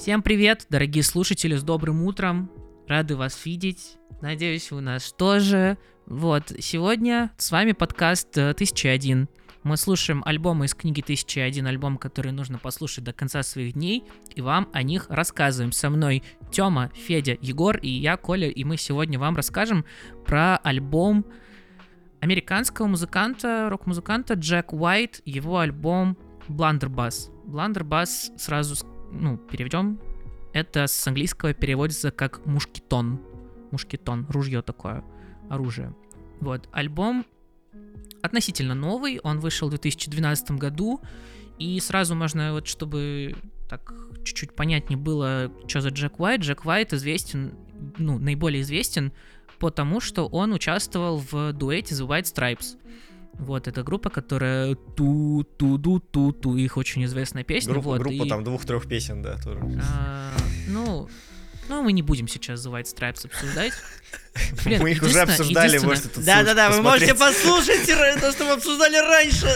Всем привет, дорогие слушатели, с добрым утром. Рады вас видеть. Надеюсь, вы нас тоже. Вот, сегодня с вами подкаст э, 1001. Мы слушаем альбомы из книги 1001, альбом, который нужно послушать до конца своих дней, и вам о них рассказываем. Со мной Тёма, Федя, Егор и я, Коля, и мы сегодня вам расскажем про альбом американского музыканта, рок-музыканта Джек Уайт, его альбом Blunderbuss. Blunderbuss сразу, ну, переведем, это с английского переводится как мушкетон. Мушкетон, ружье такое, оружие. Вот, альбом относительно новый, он вышел в 2012 году, и сразу можно, вот чтобы так чуть-чуть понятнее было, что за Джек Уайт. Джек Уайт известен, ну, наиболее известен потому, что он участвовал в дуэте The White Stripes. Вот, это группа, которая ту ту ду ту ту их очень известная песня. Группа, вот, группа и, там двух-трех песен, да, тоже. а, ну, ну, мы не будем сейчас White Stripes обсуждать. Блин, Мы их уже обсуждали, можете тут Да-да-да, вы можете послушать то, что мы обсуждали раньше.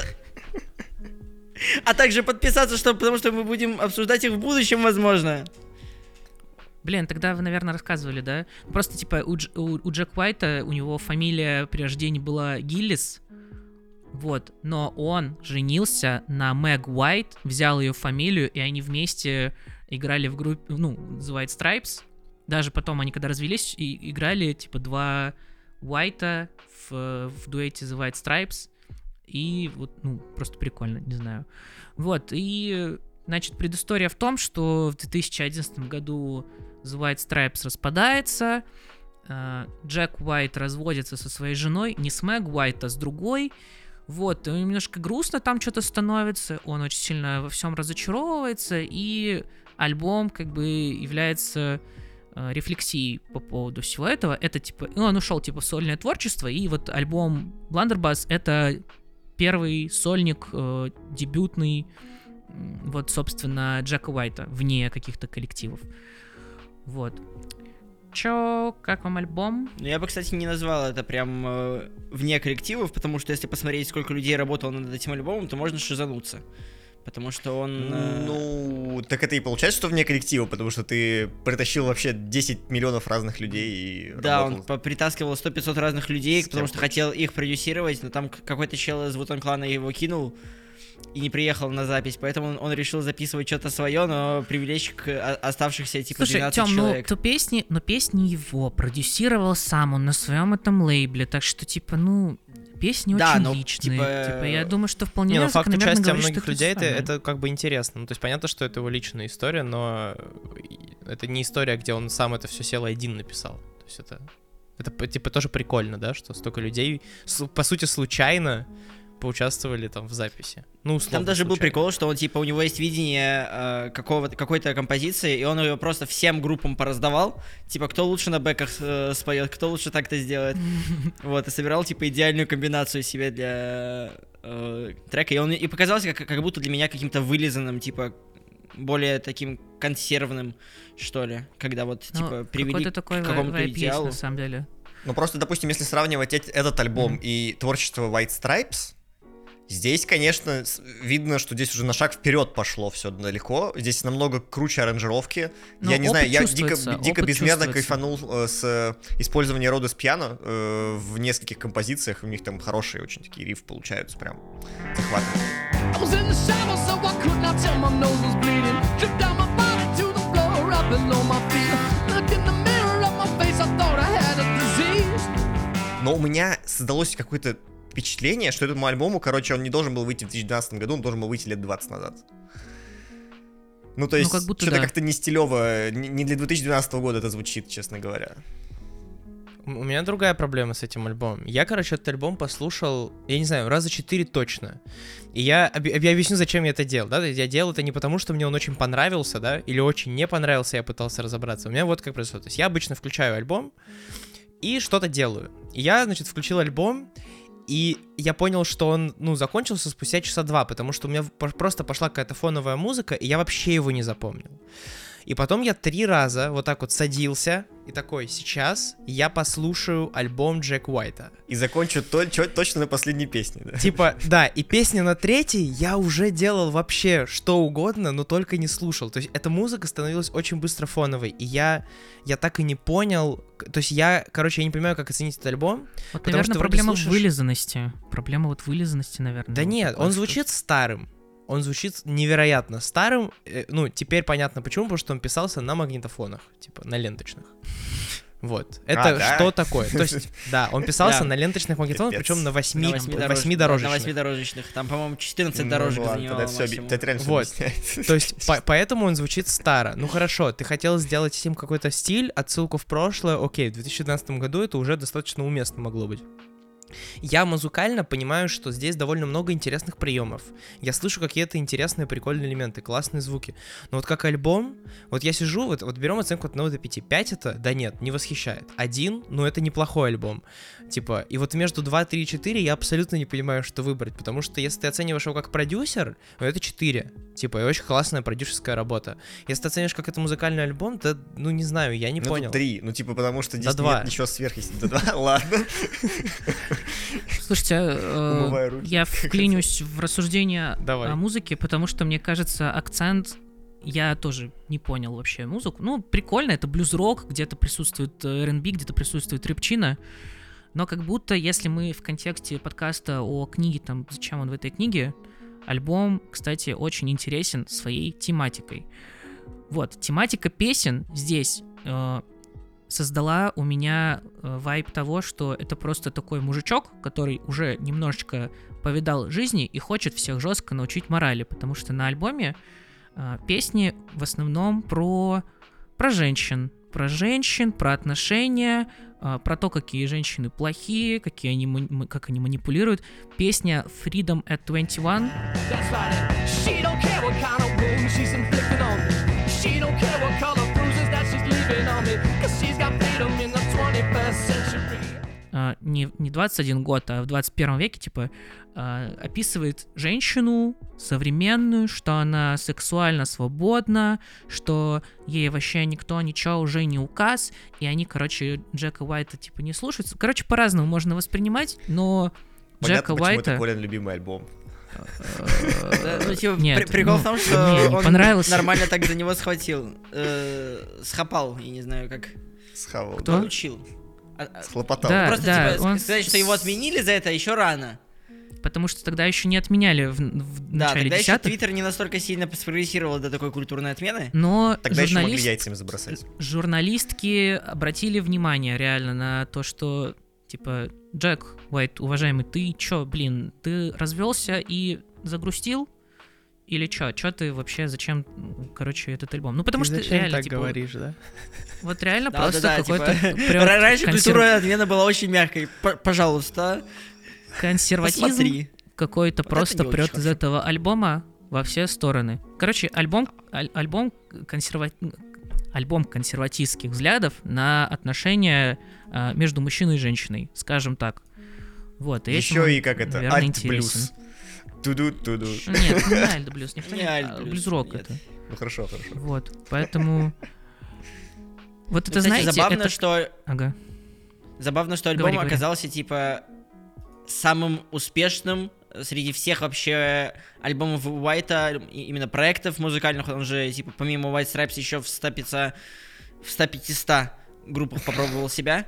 А также подписаться, что, потому что мы будем обсуждать их в будущем, возможно. Блин, тогда вы, наверное, рассказывали, да? Просто, типа, у, Дж- у, у Джек Уайта, у него фамилия при рождении была Гиллис, вот, но он женился на Мэг Уайт, взял ее фамилию, и они вместе играли в группе, ну, White Stripes. Даже потом они, когда развелись, и играли, типа, два Уайта в, в дуэте The White Stripes. И вот, ну, просто прикольно, не знаю. Вот, и, значит, предыстория в том, что в 2011 году The White Stripes распадается, э, Джек Уайт разводится со своей женой, не с Мэг Уайт, а с другой. Вот, немножко грустно там что-то становится, он очень сильно во всем разочаровывается, и альбом как бы является э, рефлексией по поводу всего этого. Это типа, ну, он ушел типа в сольное творчество, и вот альбом Blunderbuss это первый сольник, э, дебютный, вот, собственно, Джека Уайта, вне каких-то коллективов. Вот. Чё, как вам альбом? Ну, я бы, кстати, не назвал это прям э, вне коллективов, потому что если посмотреть, сколько людей работало над этим альбомом, то можно шизануться. Потому что он... э, Ну, так это и получается, что вне коллектива, потому что ты притащил вообще 10 миллионов разных людей и Да, он работал. по- притаскивал 100-500 разных людей, С потому что хотел их продюсировать, но там какой-то чел из Вутан клана его кинул и не приехал на запись, поэтому он, он решил записывать что-то свое, но привлечь к о- оставшихся типа Слушай, 12 Тём, ну, человек. то песни, но песни его продюсировал сам, он на своем этом лейбле, так что, типа, ну, песни Да, очень ну, личные. типа, Типа, я думаю, что вполне Не, ну факт участия говорить, что многих людей, это, это как бы интересно. Ну, то есть понятно, что это его личная история, но это не история, где он сам это все сел один написал. То есть это, это типа тоже прикольно, да, что столько людей, с- по сути, случайно поучаствовали там в записи. Ну, условно, Там даже был случайно. прикол, что он типа у него есть видение э, какого-то какой-то композиции, и он ее просто всем группам пораздавал. Типа, кто лучше на бэках э, споет, кто лучше так-то сделает. Вот, и собирал типа идеальную комбинацию себе для э, трека. И он и показался как, как будто для меня каким-то вылизанным, типа, более таким консервным, что ли. Когда вот, Ну, типа, привели такой к какому-то идеалу. на самом деле. Ну, просто, допустим, если сравнивать эт- этот альбом и творчество White Stripes, здесь, конечно, видно, что здесь уже на шаг вперед пошло все далеко. Здесь намного круче аранжировки. Ну, я не знаю, я дико, дико безмерно кайфанул э, с э, использования рода с пиано э, в нескольких композициях. У них там хорошие очень такие риф получаются, прям захватывают. Но у меня создалось какое-то впечатление, что этому альбому, короче, он не должен был выйти в 2012 году, он должен был выйти лет 20 назад. Ну, то Ну, есть, как будто что-то да. как-то не стилево, не для 2012 года это звучит, честно говоря. У меня другая проблема с этим альбомом. Я, короче, этот альбом послушал, я не знаю, раза четыре точно. И я, об- я объясню, зачем я это делал, да? Я делал это не потому, что мне он очень понравился, да, или очень не понравился, я пытался разобраться. У меня вот как происходит. То есть я обычно включаю альбом и что-то делаю. И я, значит, включил альбом, и я понял, что он, ну, закончился спустя часа два, потому что у меня просто пошла какая-то фоновая музыка, и я вообще его не запомнил. И потом я три раза вот так вот садился и такой, сейчас я послушаю альбом Джек Уайта. И закончу то- чё- точно на последней песне, да. Типа, да, и песня на третьей я уже делал вообще что угодно, но только не слушал. То есть эта музыка становилась очень быстро фоновой, и я, я так и не понял... То есть я, короче, я не понимаю, как оценить этот альбом. Вот, Потому наверное, что проблема в слушаешь- вылизанности. Проблема вот вылизанности, наверное. Да вот нет, он звучит старым. Он звучит невероятно старым. Э, Ну, теперь понятно почему, потому что он писался на магнитофонах, типа на ленточных. Вот. Это да? что такое? То есть, да, он писался Да. на ленточных магнитофонах, причем на восьми, На восьмидорож- восьмидорожечных. На восьмидорожечных. Там, по-моему, 14 Ну, дорожек ладно, тогда Вот. То есть, по- поэтому он звучит старо. Ну хорошо, ты хотел сделать с ним какой-то стиль, отсылку в прошлое, окей, в 2012 году это уже достаточно уместно могло быть. Я музыкально понимаю, что здесь довольно много интересных приемов. Я слышу какие-то интересные, прикольные элементы, классные звуки. Но вот как альбом, вот я сижу, вот, вот берем оценку от 1 до 5. 5 это, да нет, не восхищает. Один, ну это неплохой альбом. Типа, и вот между 2, 3 и 4 я абсолютно не понимаю, что выбрать, потому что если ты оцениваешь его как продюсер, ну это 4. Типа, и очень классная продюсерская работа. Если ты оценишь как это музыкальный альбом, то, ну не знаю, я не Ну, понял. тут три. Ну, типа, потому что здесь два. нет ничего сверхъестественного. Да два? Ладно. Слушайте, э, я вклинюсь в рассуждение Давай. о музыке, потому что мне кажется, акцент я тоже не понял вообще музыку. Ну, прикольно, это блюз-рок, где-то присутствует э, R&B, где-то присутствует репчина. Но как будто, если мы в контексте подкаста о книге, там, зачем он в этой книге, альбом, кстати, очень интересен своей тематикой. Вот, тематика песен здесь э, создала у меня э, вайб того, что это просто такой мужичок, который уже немножечко повидал жизни и хочет всех жестко научить морали, потому что на альбоме э, песни в основном про, про женщин, про женщин, про отношения, э, про то, какие женщины плохие, какие они, как они манипулируют. Песня Freedom at 21 а, не, не 21 год, а в 21 веке, типа, а, описывает женщину современную, что она сексуально свободна, что ей вообще никто ничего уже не указ, и они, короче, Джека Уайта, типа, не слушаются. Короче, по-разному можно воспринимать, но Понятно, Джека почему это Уайта... Колин любимый альбом. Да, ну, типа, Нет, прикол ну, в том, что мне не он нормально так за него схватил. Э, Схапал, я не знаю, как. Схавал. Кто? Получил. А- а- Схлопотал. Да. Просто типа, он сказать, что его отменили за это еще рано. Потому что тогда еще не отменяли в, в Да, начале тогда еще десятых, Твиттер не настолько сильно спрогрессировал до такой культурной отмены. но Тогда еще могли журналист- яйцами забросать. журналистки обратили внимание реально на то, что типа Джек Уайт, уважаемый, ты чё, блин, ты развелся и загрустил? Или чё? Чё ты вообще, зачем, короче, этот альбом? Ну, потому Ты что зачем реально, так типа, говоришь, да? вот реально Да, просто да, да, какой-то типа, Раньше консер- культура отмена была очень мягкой. П- Пожалуйста, консерватизм какой-то Вот просто прет из этого альбома во все стороны. Короче, альбом, аль- альбом, консерва... альбом консерватистских взглядов на отношения а, между мужчиной и женщиной, скажем так. Вот, и этим Еще и как это, наверное, альт-блюз. интересен. Туду, туду. Нет, не альт-блюз, никто Не не... а, Блюз-рок это. Ну хорошо, хорошо. Вот, поэтому... Вот это, знаете, забавно, что Ага. Забавно, что альбом оказался, типа, самым успешным среди всех вообще альбомов Уайта, именно проектов музыкальных, он же, типа, помимо White Stripes еще в 100 500, в 100 500 группах попробовал себя.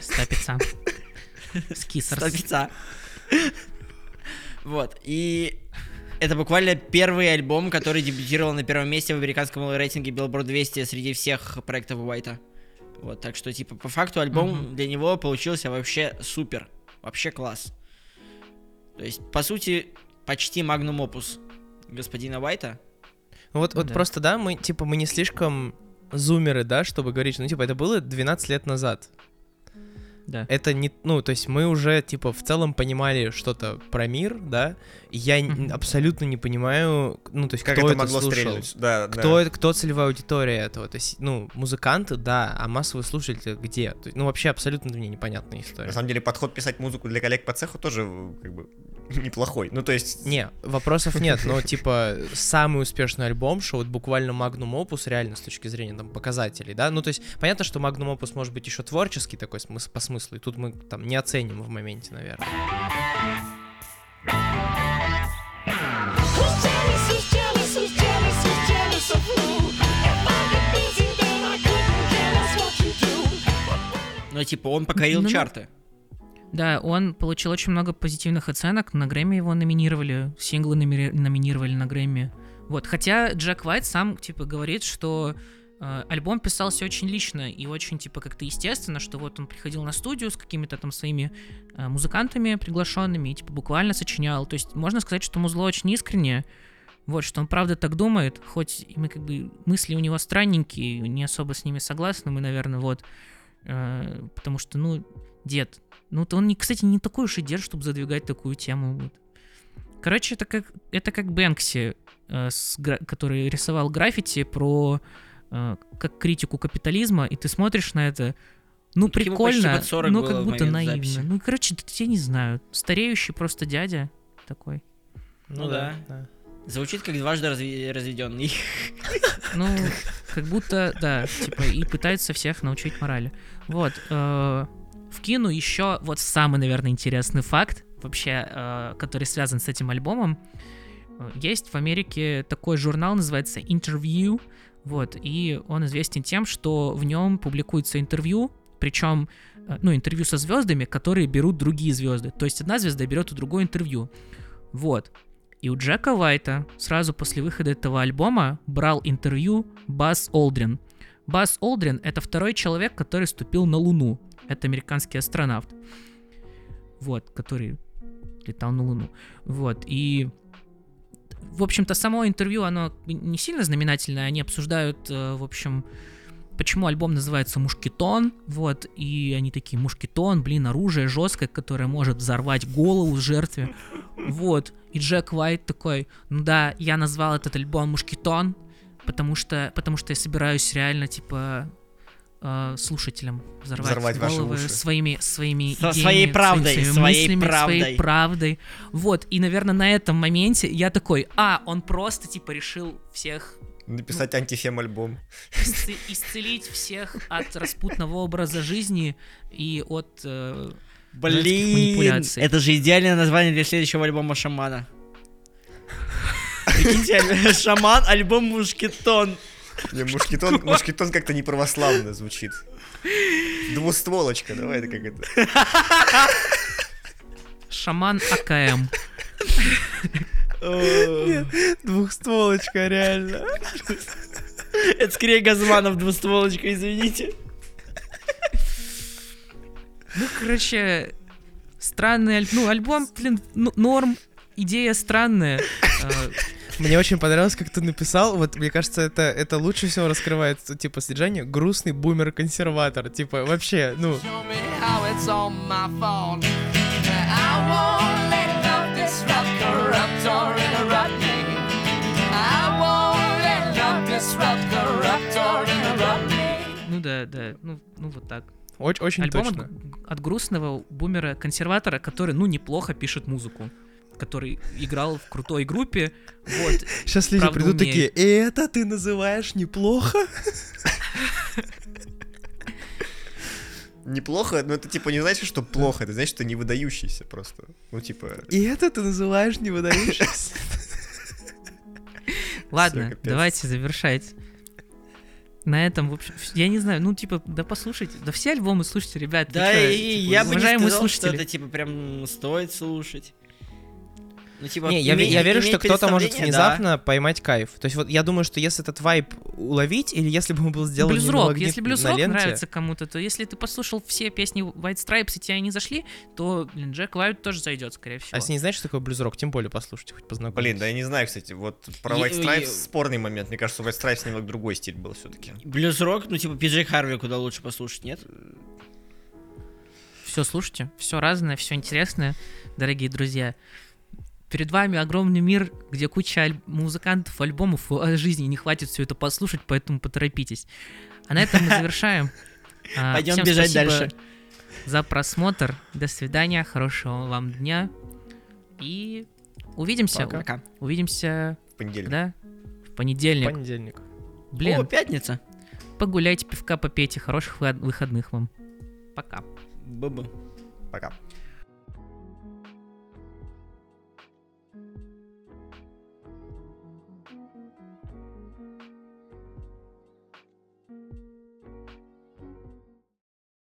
Стапица. 100 Скисерс. 500. Вот, и это буквально первый альбом, который дебютировал на первом месте в американском рейтинге Billboard 200 среди всех проектов Уайта. Вот, так что, типа, по факту альбом Мгм. для него получился вообще супер. Вообще класс. То есть, по сути, почти магнум опус господина Уайта. Ну Вот, вот Да. просто, да, мы, типа, мы не слишком зумеры, да, чтобы говорить, ну, типа, это было 12 лет назад. Да. Это не, ну, то есть мы уже, типа, в целом понимали что-то про мир, да, и я Мгм. абсолютно не понимаю, ну, то есть Как кто это это могло слушал. стрельнуть? Да, Кто, да. это, кто целевая аудитория этого? То есть, ну, музыканты, да, а массовые слушатели где? Ну, вообще абсолютно мне непонятная история. На самом деле подход писать музыку для коллег по цеху тоже как бы неплохой. Ну, то есть... Не, вопросов нет, но типа самый успешный альбом, что вот буквально Magnum Opus реально с точки зрения там показателей, да, ну то есть понятно, что Magnum Opus может быть еще творческий такой смысл по смыслу, и тут мы там не оценим в моменте, наверное. Ну, типа, он покорил Ну, ну. чарты. Да, он получил очень много позитивных оценок. На Грэмми его номинировали, синглы номинировали на Грэмми. Вот, хотя Джек Уайт сам, типа, говорит, что э, альбом писался очень лично и очень, типа, как-то естественно, что вот он приходил на студию с какими-то там своими э, музыкантами приглашенными и, типа, буквально сочинял. То есть можно сказать, что музло очень искреннее. Вот, что он правда так думает, хоть мы как бы мысли у него странненькие, не особо с ними согласны мы, наверное, вот. Э, потому что, ну, дед, ну, то он, не, кстати, не такой уж и дед, чтобы задвигать такую тему. Вот. Короче, это как, это как Бэнкси, э, с который рисовал граффити про э, как критику капитализма, и ты смотришь на это, ну, Ну, прикольно, 40 ну, как будто наивно. записи. Ну, короче, я не знаю, стареющий просто дядя такой. Ну да. Звучит как дважды разви- разведенный. Ну, как будто, да, типа, и пытается всех научить морали. Вот. э, Вкину еще вот самый, наверное, интересный факт, вообще, э, который связан с этим альбомом. Э, Есть в Америке такой журнал, называется Interview, вот, и он известен тем, что в нем публикуется интервью, причем, э, ну, интервью со звездами, которые берут другие звезды. То есть одна звезда берет у другой интервью. Вот. И у Джека Уайта сразу после выхода этого альбома брал интервью Бас Олдрин. Бас Олдрин — это второй человек, который ступил на Луну. Это американский астронавт. Вот, который летал на Луну. Вот, и... В общем-то, само интервью, оно не сильно знаменательное. Они обсуждают, э, в общем, почему альбом называется «Мушкетон», вот, и они такие, «Мушкетон, блин, оружие жесткое, которое может взорвать голову жертве». Вот, и Джек Уайт такой, ну да, я назвал этот альбом «Мушкетон», потому что, потому что я собираюсь реально, типа, э, слушателям взорвать, Взорвать ваши головы уши. своими, своими Со идеями, своей правдой, своими своей мыслями, правдой. своей правдой. Вот, и, наверное, на этом моменте я такой, а, он просто, типа, решил всех Написать антифем альбом. исце- исцелить всех от распутного образа жизни и от... э, Блин, это же идеальное название для следующего альбома Шамана. Прикиньте, Шаман, альбом Мушкетон. Не, мушкетон, мушкетон как-то не православно звучит. Двустволочка, давай это как это. Шаман АКМ. Двухстволочка, реально. Это скорее Газманов двустволочка, извините. Ну, короче, странный альбом. Ну, альбом, блин, ну, норм, идея странная. Э, Мне очень понравилось, как ты написал. Вот, мне кажется, это, это лучше всего раскрывает, типа, содержание. Грустный бумер-консерватор. Типа, вообще, ну... Show me how it's all my. I won't да, да, ну, ну вот так. Очень, очень Альбом точно. от, от грустного бумера-консерватора, который, ну, неплохо пишет музыку. Который играл в крутой группе. Вот. Сейчас люди правда придут умеет. такие, это ты называешь неплохо? Неплохо, но это типа не значит, что плохо, это значит, что не выдающийся просто. Ну, типа, И это ты называешь не выдающимся? Ладно, давайте завершать. На этом, в общем, я не знаю, ну, типа, да послушайте, да все альбомы слушайте, ребят. Да, и типа, я бы не сказал, что это, типа, прям стоит слушать. Ну, типа, Не, я, иметь- я верю, что кто-то может представление, да. внезапно поймать кайф. То есть вот я думаю, что если этот вайп уловить, или если бы он был сделан не Блюзрок, магнит- если на блюзрок ленте, нравится кому-то, то если ты послушал все песни White Stripes и тебе они зашли, то, блин, Джек Уайт тоже зайдет, скорее всего. А если не знаешь, что такое блюзрок, тем более послушайте, хоть познакомитесь. блин, да я не знаю, кстати, вот про White Stripes е- спорный момент. Мне кажется, White Stripes немного другой стиль был все-таки. Блюз-рок, ну, типа, Пиджей Харви куда лучше послушать, нет? Все слушайте, все разное, все интересное, дорогие друзья. Перед вами огромный мир, где куча аль- музыкантов, альбомов, а жизни не хватит все это послушать, поэтому поторопитесь. А на этом мы завершаем. А, Пойдем бежать дальше. За просмотр. До свидания, хорошего вам дня. И увидимся. Пока. Увидимся, В понедельник. да? В понедельник. Понедельник. Блин, О, пятница. погуляйте, пивка попейте. Хороших вы- выходных вам. Пока. Бу-бу. Пока.